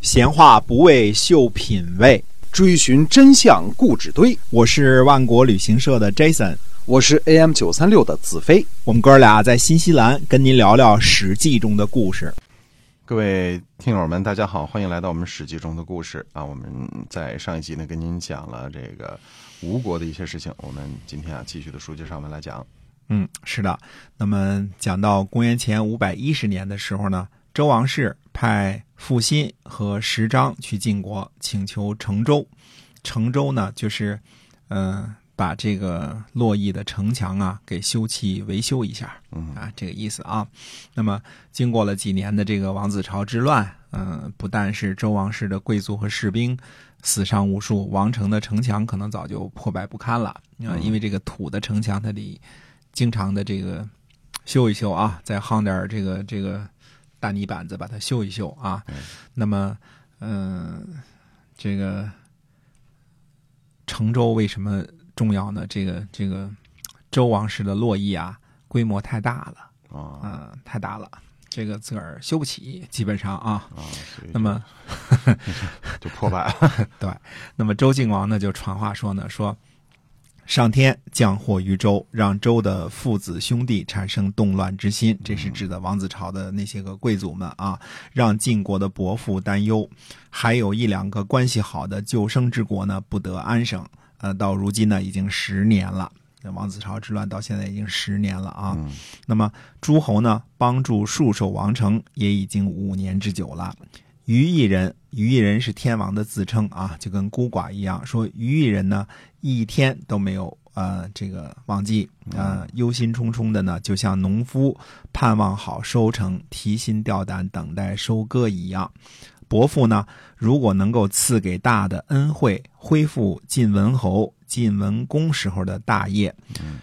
闲话不为秀品味，追寻真相固执堆。我是万国旅行社的 Jason，我是 AM 九三六的子飞。我们哥俩在新西兰跟您聊聊《史记》中的故事。各位听友们，大家好，欢迎来到我们《史记》中的故事啊！我们在上一集呢跟您讲了这个吴国的一些事情，我们今天啊继续的书接上文来讲。嗯，是的。那么讲到公元前五百一十年的时候呢，周王室派傅辛和石章去晋国，请求成周。成周呢，就是嗯、呃把这个洛邑的城墙啊给修葺维修一下。嗯啊，这个意思啊。那么经过了几年的这个王子朝之乱，嗯、不但是周王室的贵族和士兵死伤无数，王城的城墙可能早就破败不堪了啊、因为这个土的城墙它得经常的这个修一修啊，再夯点儿这个这个大泥板子把它修一修啊。嗯那么，嗯、这个成周为什么重要呢？这个这个周王室的洛邑啊，规模太大了，啊嗯、太大了，这个自个儿修不起，基本上啊。啊，那么，就破败了。对那么周敬王呢就传话说呢，说上天降祸于周，让周的父子兄弟产生动乱之心，这是指的王子朝的那些个贵族们啊，让晋国的伯父担忧，还有一两个关系好的救生之国呢不得安生。呃，到如今呢已经十年了。这王子朝之乱到现在已经十年了啊，嗯那么诸侯呢，帮助戍守王城也已经五年之久了。于一人，于一人是天王的自称啊，就跟孤寡一样。说于一人呢，一天都没有呃这个忘记，呃忧心忡忡的呢，就像农夫盼望好收成，提心吊胆等待收割一样。伯父呢，如果能够赐给大的恩惠，恢复晋文侯、晋文公时候的大业，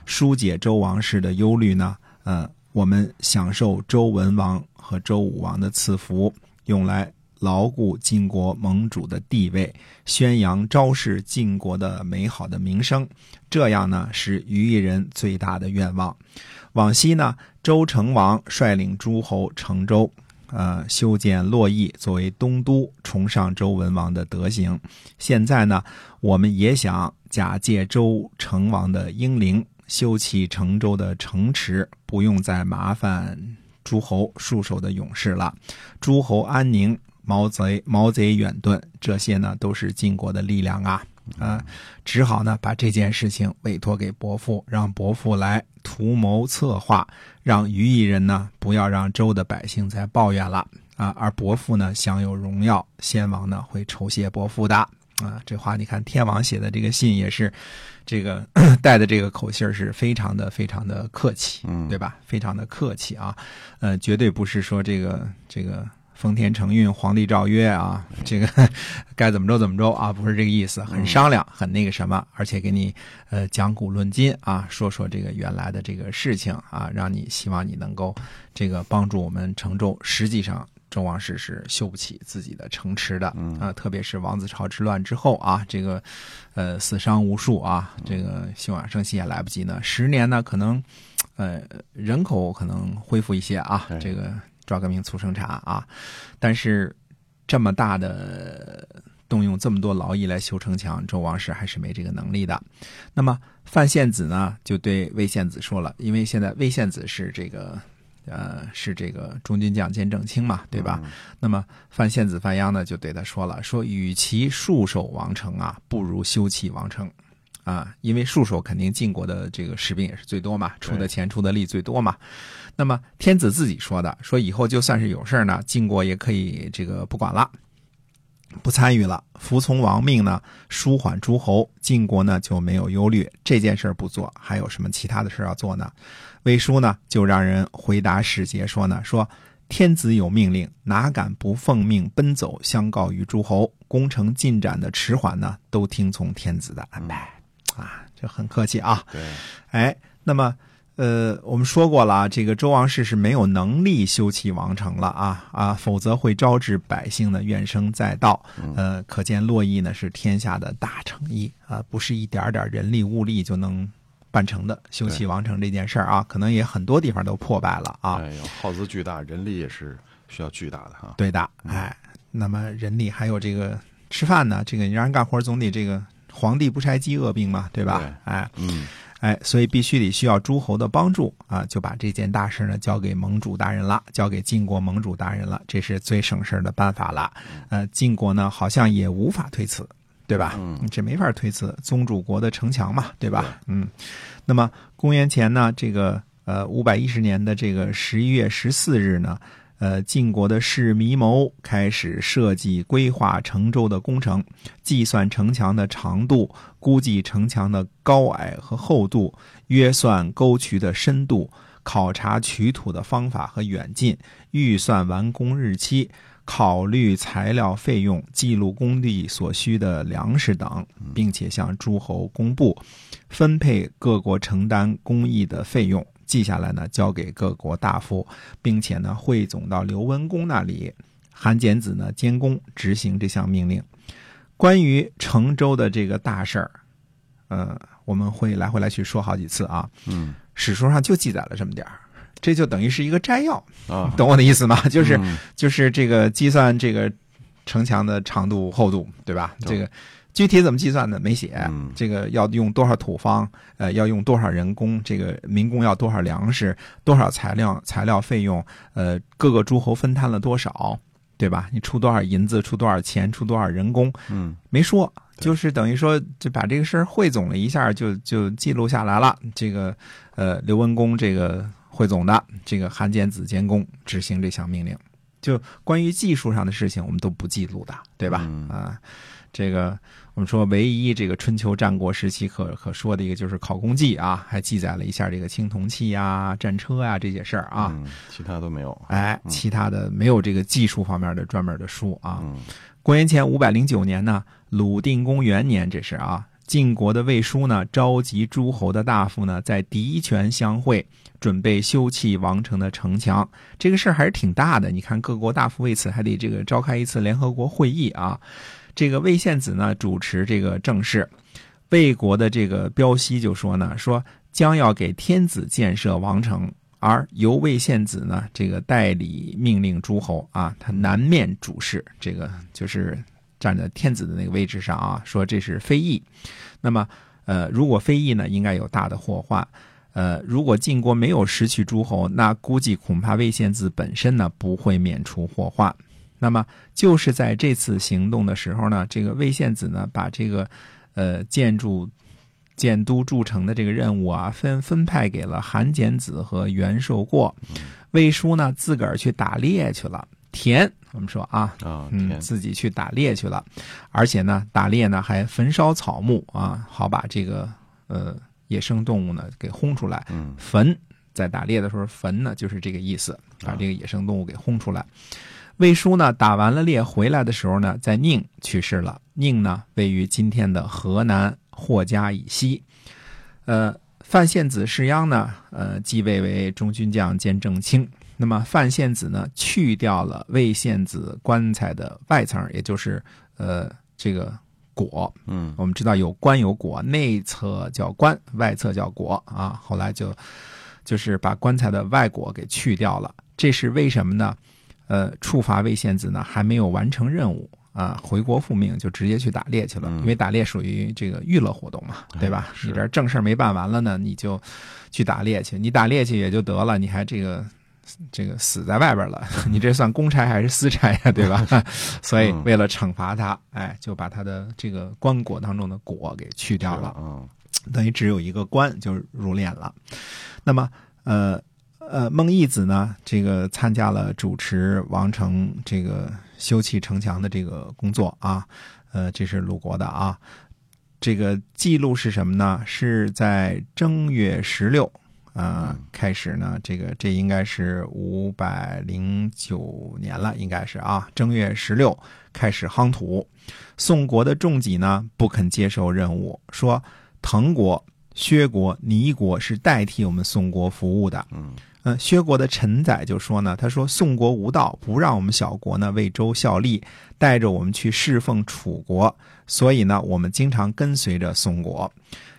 疏解周王室的忧虑呢，呃，我们享受周文王和周武王的赐福，用来牢固晋国盟主的地位，宣扬昭示晋国的美好的名声。这样呢，是于邑人最大的愿望。往昔呢，周成王率领诸侯成周。呃，修建洛邑作为东都，崇尚周文王的德行。现在呢，我们也想假借周成王的英灵，修葺成周的城池，不用再麻烦诸侯戍守的勇士了。诸侯安宁，毛贼毛贼远遁，这些呢都是晋国的力量啊。啊、只好呢把这件事情委托给伯父，让伯父来图谋策划，让于邑人呢不要让周的百姓再抱怨了啊，而伯父呢享有荣耀，先王呢会酬谢伯父的啊。这话你看天王写的这个信也是，这个 带的这个口信儿是非常的非常的客气，嗯对吧？非常的客气啊，呃，绝对不是说这个这个。丰田承运，皇帝诏曰啊，这个该怎么着怎么着啊，不是这个意思，很商量，很那个什么，而且给你呃讲古论今啊，说说这个原来的这个事情啊，让你希望你能够这个帮助我们成周。实际上，周王室是修不起自己的城池的嗯啊，特别是王子朝之乱之后啊，这个呃死伤无数啊，这个休养生息也来不及呢，十年呢可能呃人口可能恢复一些啊，这个抓革命促生产啊，但是这么大的动用这么多劳役来修城墙，周王室还是没这个能力的。那么范献子呢，就对魏献子说了，因为现在魏献子是这个呃是这个中军将兼正卿嘛，对吧？嗯那么范献子范鞅呢，就对他说了，说与其戍守王城啊，不如修葺王城。啊，因为戍守肯定晋国的这个士兵也是最多嘛，出的钱出的力最多嘛。那么天子自己说的，说以后就算是有事儿呢，晋国也可以这个不管了，不参与了，服从王命呢，舒缓诸侯，晋国呢就没有忧虑。这件事儿不做，还有什么其他的事儿要做呢？魏书呢就让人回答使节说呢，说天子有命令，哪敢不奉命奔走相告于诸侯？工程进展的迟缓呢，都听从天子的安排。啊，这很客气啊。对，哎，那么呃，我们说过了啊，这个周王室是没有能力修葺王城了啊啊，否则会招致百姓的怨声载道。呃，可见洛邑呢是天下的大诚意啊，不是一点点人力物力就能办成的。修葺王城这件事儿啊，可能也很多地方都破败了啊。哎呦，耗资巨大，人力也是需要巨大的哈。对的，哎，那么人力还有这个吃饭呢，这个你让人干活总得这个皇帝不拆饥饿病嘛，对吧？对哎嗯哎，所以必须得需要诸侯的帮助啊，就把这件大事呢交给盟主大人了，交给晋国盟主大人了，这是最省事儿的办法了。呃，晋国呢好像也无法推辞，对吧？嗯这没法推辞，宗主国的城墙嘛，对吧？对嗯，那么公元前呢，这个呃五百一十年的这个十一月十四日呢，呃，晋国的士弥谋开始设计规划成周的工程，计算城墙的长度，估计城墙的高矮和厚度，约算沟渠的深度，考察取土的方法和远近，预算完工日期。考虑材料费用，记录工地所需的粮食等，并且向诸侯公布，分配各国承担工艺的费用。记下来呢，交给各国大夫，并且呢汇总到刘文公那里。韩简子呢监工执行这项命令。关于成周的这个大事儿，呃，我们会来回来去说好几次啊。嗯史书上就记载了这么点儿，这就等于是一个摘要，啊，懂我的意思吗？就是嗯就是这个计算这个城墙的长度、厚度，对吧？这个具体怎么计算的没写。嗯这个要用多少土方，呃，要用多少人工，这个民工要多少粮食，多少材料材料费用，呃，各个诸侯分摊了多少，对吧？你出多少银子，出多少钱，出多少人工，嗯没说，就是等于说就把这个事儿汇总了一下，就就记录下来了。这个呃，刘文公这个汇总的，这个韩简子监工执行这项命令。就关于技术上的事情，我们都不记录的，对吧？嗯啊，这个我们说唯一这个春秋战国时期可可说的一个就是考工记啊，还记载了一下这个青铜器啊、战车啊、这些事儿啊。嗯，其他都没有。哎，其他的没有这个技术方面的专门的书啊。嗯公元前五百零九年呢，鲁定公元年，这是啊，晋国的魏书呢，召集诸侯的大夫呢，在狄泉相会，准备修葺王城的城墙。这个事儿还是挺大的，你看各国大夫为此还得这个召开一次联合国会议啊。这个魏献子呢主持这个政事，魏国的这个标西就说呢，说将要给天子建设王城。而由魏献子呢，这个代理命令诸侯啊，他南面主事，这个就是站在天子的那个位置上啊，说这是非议。那么，呃，如果非议呢，应该有大的祸患。呃，如果晋国没有失去诸侯，那估计恐怕魏献子本身呢不会免除祸患。那么，就是在这次行动的时候呢，这个魏献子呢，把这个呃建筑。建都筑城的这个任务啊，分分派给了韩简子和袁寿过。魏书呢，自个儿去打猎去了。田，我们说啊，啊，嗯，自己去打猎去了，而且呢，打猎呢还焚烧草木啊，好把这个呃野生动物呢给轰出来。嗯焚在打猎的时候焚呢，就是这个意思，把这个野生动物给轰出来。魏书呢打完了猎回来的时候呢，在宁去世了。宁呢位于今天的河南霍家以西。呃，范献子士鞅呢，呃，继位为中军将兼正卿。那么范献子呢，去掉了魏献子棺材的外层，也就是呃这个椁，嗯我们知道有棺有椁，内侧叫棺，外侧叫椁啊。后来就就是把棺材的外椁给去掉了，这是为什么呢？呃，处罚魏献子呢还没有完成任务啊，回国复命就直接去打猎去了，嗯因为打猎属于这个娱乐活动嘛，对吧？是你这正事儿没办完了呢，你就去打猎去，你打猎去也就得了，你还这个。这个死在外边了，你这算公差还是私差呀、对吧？所以嗯为了惩罚他，哎，就把他的这个棺椁当中的椁给去掉了，嗯等于只有一个棺就入殓了。那么，呃呃，孟义子呢，这个参加了主持王城这个修砌城墙的这个工作啊，呃，这是鲁国的啊。这个记录是什么呢？是在正月十六啊、嗯开始呢，这个这应该是五百零九年了，应该是啊，正月十六开始夯土。宋国的仲己呢不肯接受任务，说滕国、薛国、倪国是代替我们宋国服务的。嗯呃，薛国的陈载就说呢，他说宋国无道，不让我们小国呢为周效力，带着我们去侍奉楚国，所以呢，我们经常跟随着宋国。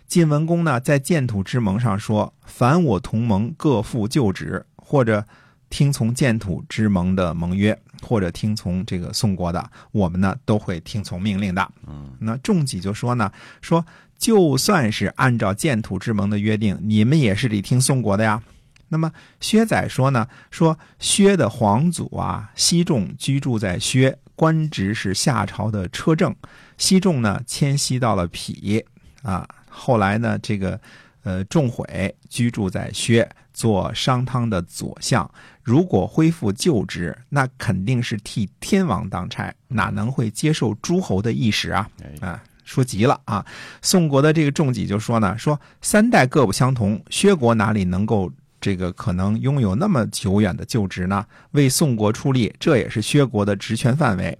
晋文公呢在建土之盟上说：“凡我同盟，各负旧职，或者听从建土之盟的盟约，或者听从这个宋国的，我们呢都会听从命令的。嗯，那仲己就说呢，说就算是按照建土之盟的约定，你们也是得听宋国的呀。那么薛载说呢，说薛的皇祖啊，西仲居住在薛，官职是夏朝的车政。西仲呢迁徙到了匹啊，后来呢这个呃仲悔居住在薛，做商汤的左相。如果恢复旧职，那肯定是替天王当差，哪能会接受诸侯的意识啊？哎，啊，说急了啊！宋国的这个仲己就说呢，说三代各不相同，薛国哪里能够这个可能拥有那么久远的旧职呢？为宋国出力，这也是薛国的职权范围。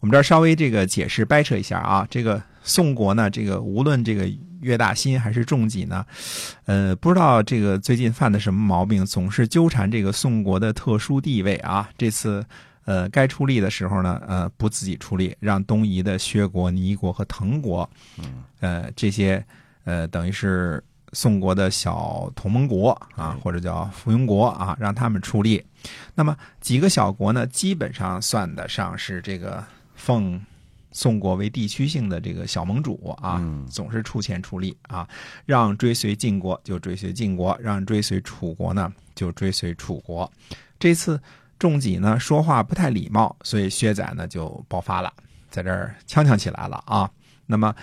我们这儿稍微这个解释掰扯一下啊，这个宋国呢，这个无论这个岳大新还是仲己呢，呃，不知道这个最近犯的什么毛病，总是纠缠这个宋国的特殊地位啊。这次呃该出力的时候呢，呃不自己出力，让东夷的薛国、倪国和滕国，呃这些呃等于是宋国的小同盟国啊嗯，或者叫附庸国啊，让他们出力。那么几个小国呢，基本上算得上是这个奉宋国为地区性的这个小盟主啊，嗯总是出钱出力啊，让追随晋国就追随晋国，让追随楚国呢就追随楚国。这次仲己呢说话不太礼貌，所以薛载呢就爆发了，在这儿呛呛起来了啊。那么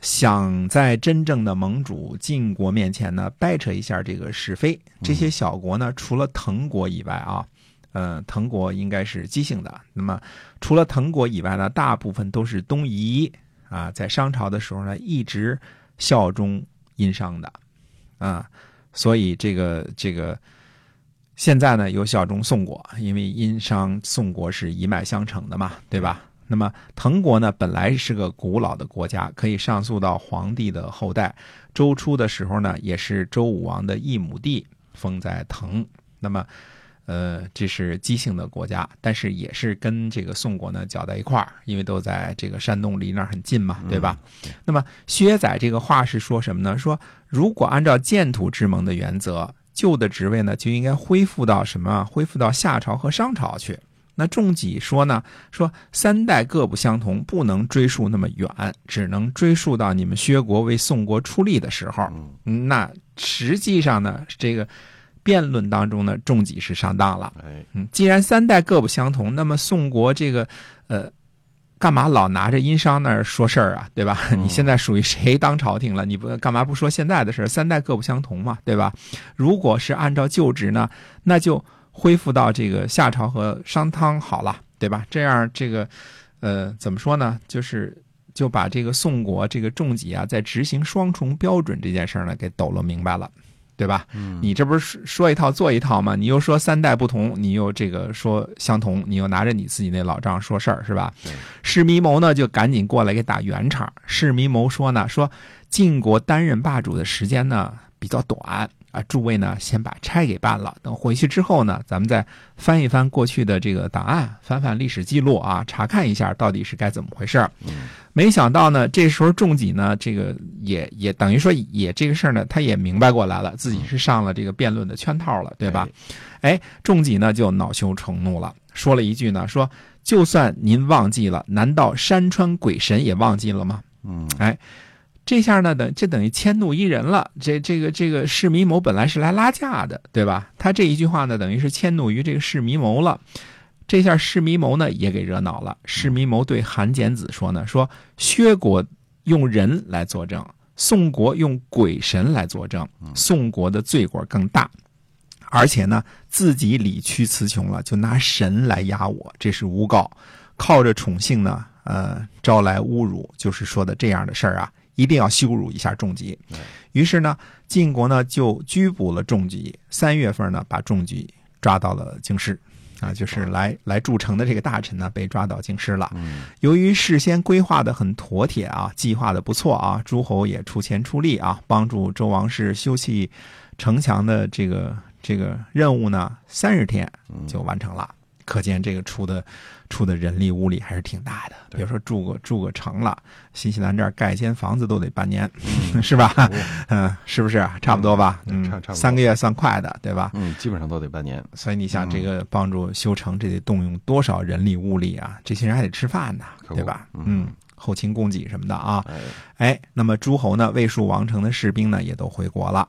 想在真正的盟主晋国面前呢掰扯一下这个是非，这些小国呢除了滕国以外啊。呃，滕国应该是姬姓的。那么，除了滕国以外呢，大部分都是东夷啊，在商朝的时候呢，一直效忠殷商的啊，所以这个这个现在呢有效忠宋国，因为殷商宋国是一脉相承的嘛，对吧？那么滕国呢，本来是个古老的国家，可以上溯到皇帝的后代。周初的时候呢，也是周武王的一亩地封在滕。那么，呃，这是姬姓的国家，但是也是跟这个宋国呢搅在一块儿，因为都在这个山东，离那儿很近嘛，对吧？那么薛载这个话是说什么呢？说如果按照建土之盟的原则，旧的职位呢就应该恢复到什么？恢复到夏朝和商朝去。那仲己说呢？说三代各不相同，不能追溯那么远，只能追溯到你们薛国为宋国出力的时候。嗯那实际上呢，这个辩论当中呢，仲己是上当了。哎，嗯，既然三代各不相同，那么宋国这个呃，干嘛老拿着殷商那儿说事儿啊？对吧？你现在属于谁当朝廷了？你不干嘛不说现在的事儿？三代各不相同嘛，对吧？如果是按照旧职呢，那就恢复到这个夏朝和商汤好了，对吧？这样这个呃，怎么说呢？就是。就把这个宋国这个仲己啊，在执行双重标准这件事儿呢，给抖搂明白了，对吧？你这不是说一套做一套吗？你又说三代不同，你又这个说相同，你又拿着你自己那老账说事儿，是吧对？释弥谋呢就赶紧过来给打圆场。释弥谋说呢，说晋国担任霸主的时间呢比较短啊，诸位呢先把差给办了，等回去之后呢，咱们再翻一翻过去的这个档案，翻翻历史记录啊，查看一下到底是该怎么回事儿。没想到呢，这时候仲己呢，这个也也等于说也这个事儿呢，他也明白过来了，自己是上了这个辩论的圈套了，对吧？哎，仲己呢就恼羞成怒了，说了一句呢，说就算您忘记了，难道山川鬼神也忘记了吗？嗯，哎，这下呢，等这等于迁怒一人了。这这个这个释弥谋本来是来拉架的，对吧？他这一句话呢，等于是迁怒于这个释弥谋了。这下释弥谋呢也给惹恼了。释弥谋对韩简子说呢，说薛国用人来作证，宋国用鬼神来作证，宋国的罪过更大。而且呢，自己理屈词穷了，就拿神来压我，这是诬告。靠着宠幸呢，呃，招来侮辱，就是说的这样的事儿啊，一定要羞辱一下仲吉。于是呢，晋国呢就拘捕了仲吉，三月份呢把仲吉抓到了京师，啊，就是来来筑城的这个大臣呢被抓到京师了。由于事先规划的很妥帖啊，计划的不错啊，诸侯也出钱出力啊，帮助周王室修葺城墙的这个这个任务呢，三十天就完成了。可见这个出的出的人力物力还是挺大的。对比如说住个住个城了，新西兰这儿盖一间房子都得半年，是吧？嗯，是不是差不多吧？嗯，嗯差差不多三个月算快的，对吧？嗯，基本上都得半年。所以你想，嗯这个帮助修城，这得动用多少人力物力啊？这些人还得吃饭呢，对吧？嗯嗯，后勤供给什么的啊。哎，哎，那么诸侯呢，魏蜀王城的士兵呢，也都回国了。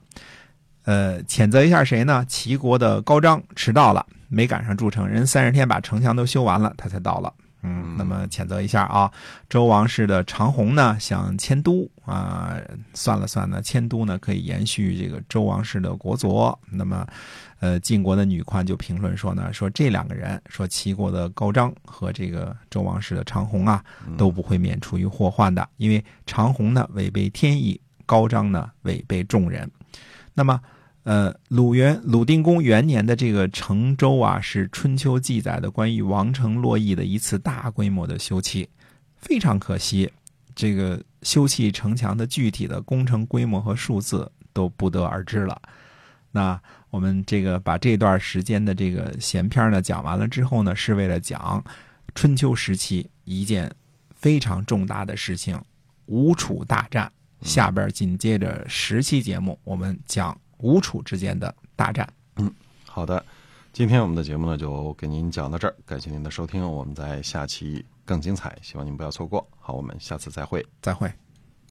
呃，谴责一下谁呢？齐国的高张迟到了，没赶上筑城，人三十天把城墙都修完了，他才到了。嗯嗯，那么谴责一下啊。周王室的长虹呢，想迁都啊，算了算呢，迁都呢可以延续这个周王室的国祚。那么，呃，晋国的女宽就评论说呢，说这两个人，说齐国的高张和这个周王室的长虹啊，嗯都不会免除于祸患的，因为长虹呢违背天意，高张呢违背众人。那么，呃，鲁元鲁定公元年的这个成周啊，是春秋记载的关于王城洛邑的一次大规模的修葺，非常可惜，这个修葺城墙的具体的工程规模和数字都不得而知了。那我们这个把这段时间的这个闲篇呢讲完了之后呢，是为了讲春秋时期一件非常重大的事情——吴楚大战。下边紧接着十期节目，我们讲吴楚之间的大战。嗯好的，今天我们的节目呢就给您讲到这儿，感谢您的收听，我们在下期更精彩，希望您不要错过。好，我们下次再会。再会。